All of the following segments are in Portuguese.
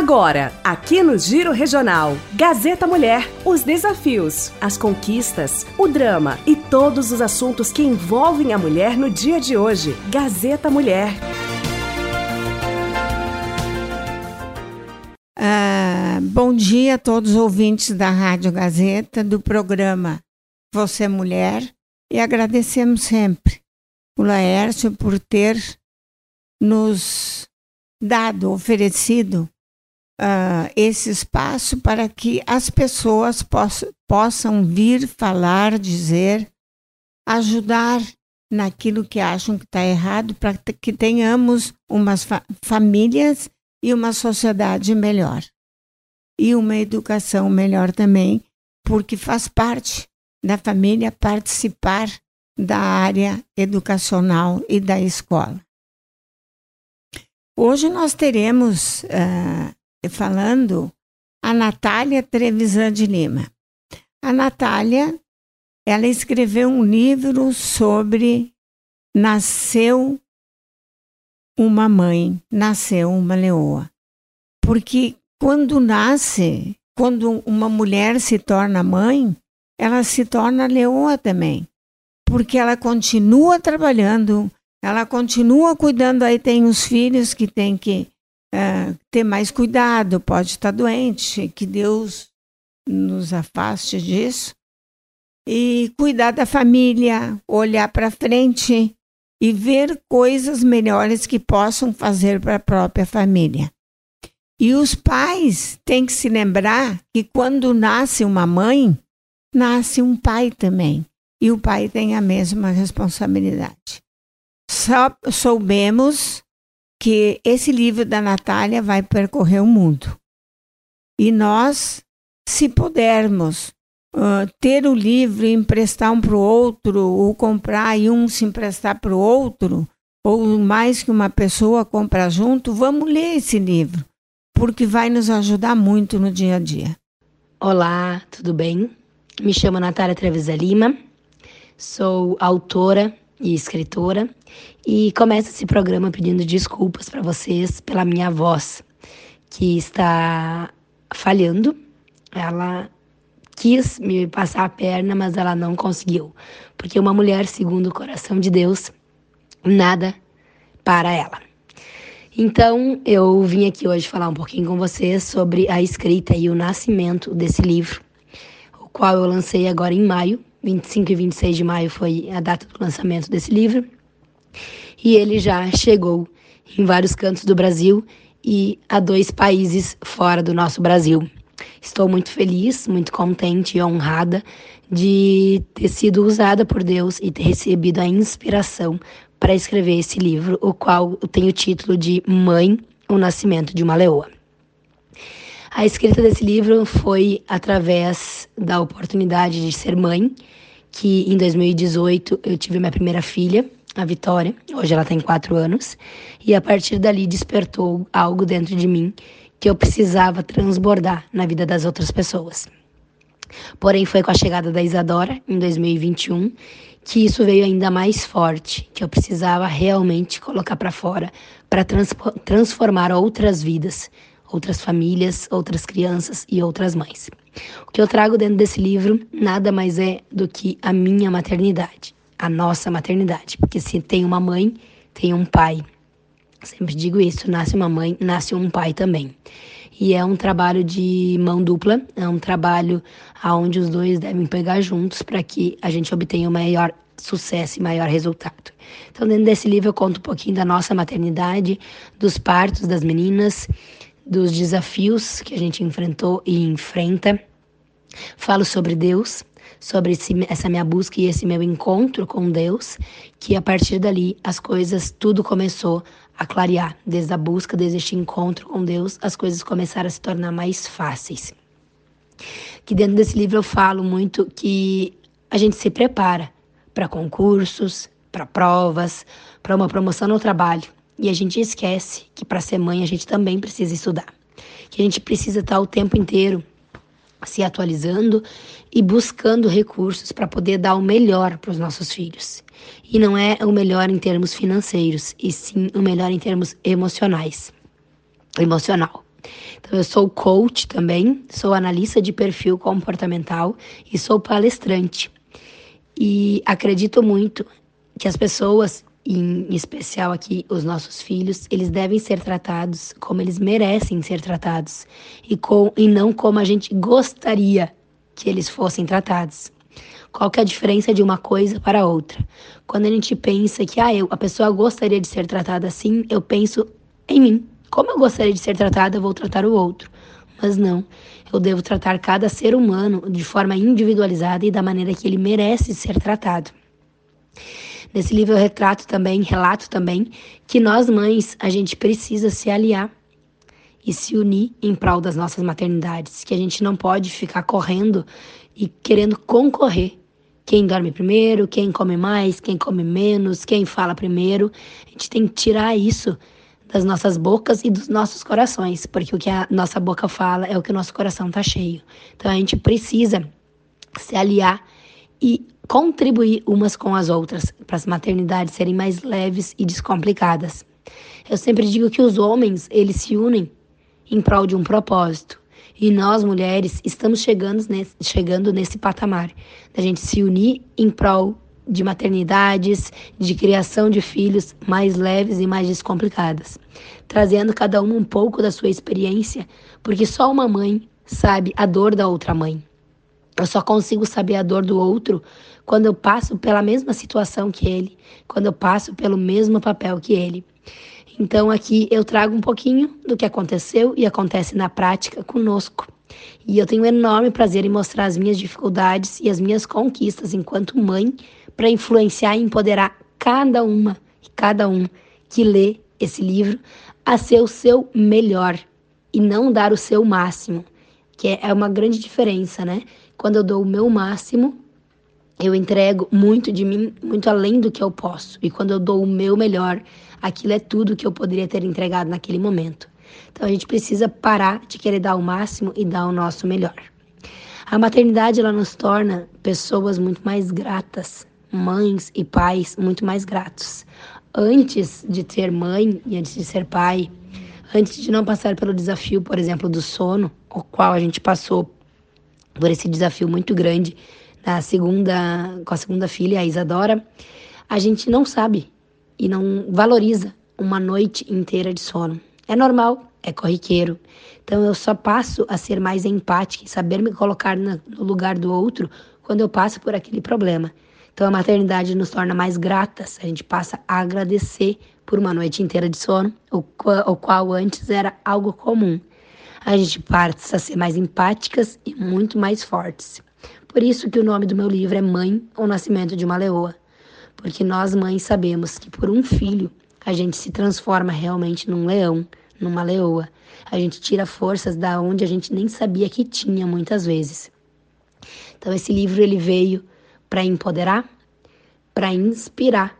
Agora, aqui no Giro Regional, Gazeta Mulher, os desafios, as conquistas, o drama e todos os assuntos que envolvem a mulher no dia de hoje. Gazeta Mulher. Ah, bom dia a todos os ouvintes da Rádio Gazeta, do programa Você é Mulher, e agradecemos sempre o Laércio por ter nos dado, oferecido uh, esse espaço para que as pessoas poss possam vir falar, dizer, ajudar naquilo que acham que está errado, para que tenhamos umas fa famílias e uma sociedade melhor. E uma educação melhor também, porque faz parte da família participar da área educacional e da escola. Hoje nós teremos uh, falando a Natália Trevisan de Lima. A Natália, ela escreveu um livro sobre nasceu uma mãe, nasceu uma leoa. Porque quando nasce, quando uma mulher se torna mãe, ela se torna leoa também. Porque ela continua trabalhando, ela continua cuidando, aí tem os filhos que tem que é, ter mais cuidado, pode estar doente, que Deus nos afaste disso. E cuidar da família, olhar para frente e ver coisas melhores que possam fazer para a própria família. E os pais têm que se lembrar que quando nasce uma mãe, nasce um pai também. E o pai tem a mesma responsabilidade. Só soubemos que esse livro da Natália vai percorrer o mundo. E nós, se pudermos uh, ter o livro e emprestar um para o outro, ou comprar e um se emprestar para o outro, ou mais que uma pessoa comprar junto, vamos ler esse livro, porque vai nos ajudar muito no dia a dia. Olá, tudo bem? Me chamo Natália Trevisa Lima, sou autora e escritora, e começo esse programa pedindo desculpas para vocês pela minha voz, que está falhando. Ela quis me passar a perna, mas ela não conseguiu, porque uma mulher, segundo o coração de Deus, nada para ela. Então, eu vim aqui hoje falar um pouquinho com vocês sobre a escrita e o nascimento desse livro, o qual eu lancei agora em maio 25 e 26 de maio foi a data do lançamento desse livro. E ele já chegou em vários cantos do Brasil e a dois países fora do nosso Brasil. Estou muito feliz, muito contente e honrada de ter sido usada por Deus e ter recebido a inspiração para escrever esse livro, o qual tem o título de Mãe, o Nascimento de uma Leoa. A escrita desse livro foi através da oportunidade de ser mãe, que em 2018 eu tive minha primeira filha, a Vitória. Hoje ela tem quatro anos. E a partir dali despertou algo dentro de mim que eu precisava transbordar na vida das outras pessoas. Porém, foi com a chegada da Isadora, em 2021, que isso veio ainda mais forte, que eu precisava realmente colocar para fora para trans transformar outras vidas, outras famílias, outras crianças e outras mães. O que eu trago dentro desse livro nada mais é do que a minha maternidade, a nossa maternidade, porque se tem uma mãe, tem um pai. Sempre digo isso, nasce uma mãe, nasce um pai também. E é um trabalho de mão dupla, é um trabalho aonde os dois devem pegar juntos para que a gente obtenha o maior sucesso e maior resultado. Então, dentro desse livro eu conto um pouquinho da nossa maternidade, dos partos das meninas, dos desafios que a gente enfrentou e enfrenta. Falo sobre Deus, sobre esse, essa minha busca e esse meu encontro com Deus, que a partir dali as coisas, tudo começou a clarear. Desde a busca, desde este encontro com Deus, as coisas começaram a se tornar mais fáceis. Que dentro desse livro eu falo muito que a gente se prepara para concursos, para provas, para uma promoção no trabalho. E a gente esquece que para ser mãe a gente também precisa estudar. Que a gente precisa estar o tempo inteiro se atualizando e buscando recursos para poder dar o melhor para os nossos filhos. E não é o melhor em termos financeiros, e sim o melhor em termos emocionais. Emocional. Então, eu sou coach também, sou analista de perfil comportamental e sou palestrante. E acredito muito que as pessoas, em especial aqui os nossos filhos, eles devem ser tratados como eles merecem ser tratados e, com, e não como a gente gostaria que eles fossem tratados. Qual que é a diferença de uma coisa para outra? Quando a gente pensa que ah, eu, a pessoa gostaria de ser tratada assim, eu penso em mim. Como eu gostaria de ser tratada, eu vou tratar o outro. Mas não, eu devo tratar cada ser humano de forma individualizada e da maneira que ele merece ser tratado. Nesse livro eu retrato também, relato também, que nós mães, a gente precisa se aliar e se unir em prol das nossas maternidades, que a gente não pode ficar correndo e querendo concorrer quem dorme primeiro, quem come mais, quem come menos, quem fala primeiro. A gente tem que tirar isso das nossas bocas e dos nossos corações, porque o que a nossa boca fala é o que o nosso coração está cheio. Então a gente precisa se aliar e contribuir umas com as outras para as maternidades serem mais leves e descomplicadas. Eu sempre digo que os homens, eles se unem em prol de um propósito. E nós, mulheres, estamos chegando nesse, chegando nesse patamar da gente se unir em prol de maternidades, de criação de filhos mais leves e mais descomplicadas, trazendo cada uma um pouco da sua experiência, porque só uma mãe sabe a dor da outra mãe. Eu só consigo saber a dor do outro quando eu passo pela mesma situação que ele, quando eu passo pelo mesmo papel que ele. Então aqui eu trago um pouquinho do que aconteceu e acontece na prática conosco. E eu tenho um enorme prazer em mostrar as minhas dificuldades e as minhas conquistas enquanto mãe para influenciar e empoderar cada uma e cada um que lê esse livro a ser o seu melhor e não dar o seu máximo, que é uma grande diferença, né? Quando eu dou o meu máximo, eu entrego muito de mim, muito além do que eu posso. E quando eu dou o meu melhor, aquilo é tudo que eu poderia ter entregado naquele momento. Então a gente precisa parar de querer dar o máximo e dar o nosso melhor. A maternidade ela nos torna pessoas muito mais gratas, mães e pais muito mais gratos. Antes de ter mãe e antes de ser pai, antes de não passar pelo desafio, por exemplo, do sono, o qual a gente passou por esse desafio muito grande na segunda com a segunda filha, a Isadora, a gente não sabe e não valoriza uma noite inteira de sono. É normal, é corriqueiro. Então eu só passo a ser mais empática e saber me colocar no lugar do outro quando eu passo por aquele problema. Então a maternidade nos torna mais gratas, a gente passa a agradecer por uma noite inteira de sono, o qual antes era algo comum. A gente passa a ser mais empáticas e muito mais fortes. Por isso que o nome do meu livro é Mãe, ou Nascimento de uma Leoa porque nós mães sabemos que por um filho a gente se transforma realmente num leão, numa leoa. A gente tira forças da onde a gente nem sabia que tinha muitas vezes. Então esse livro ele veio para empoderar, para inspirar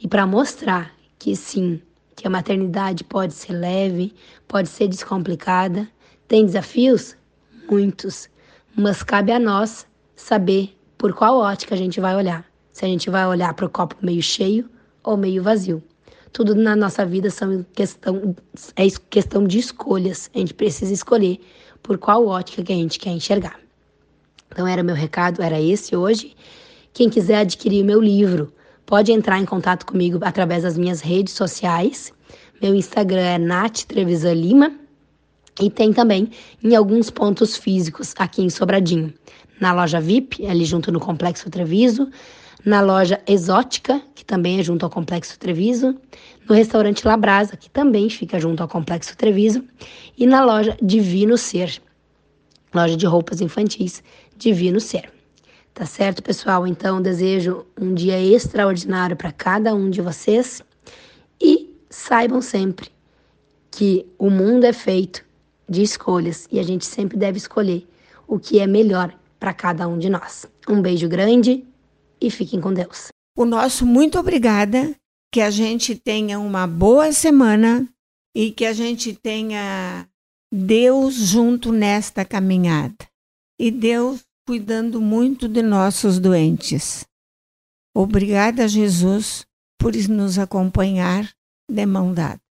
e para mostrar que sim, que a maternidade pode ser leve, pode ser descomplicada, tem desafios muitos, mas cabe a nós saber por qual ótica a gente vai olhar se a gente vai olhar para o copo meio cheio ou meio vazio. Tudo na nossa vida são questão, é questão de escolhas. A gente precisa escolher por qual ótica que a gente quer enxergar. Então era meu recado, era esse hoje. Quem quiser adquirir o meu livro, pode entrar em contato comigo através das minhas redes sociais. Meu Instagram é Nath Trevisan Lima. E tem também em alguns pontos físicos aqui em Sobradinho. Na loja VIP, ali junto no Complexo Treviso, na loja Exótica, que também é junto ao Complexo Treviso, no restaurante Labrasa, que também fica junto ao Complexo Treviso, e na loja Divino Ser, loja de roupas infantis Divino Ser. Tá certo, pessoal? Então, desejo um dia extraordinário para cada um de vocês e saibam sempre que o mundo é feito de escolhas e a gente sempre deve escolher o que é melhor para cada um de nós. Um beijo grande e fiquem com Deus. O nosso muito obrigada, que a gente tenha uma boa semana e que a gente tenha Deus junto nesta caminhada. E Deus cuidando muito de nossos doentes. Obrigada, Jesus, por nos acompanhar de mão dada.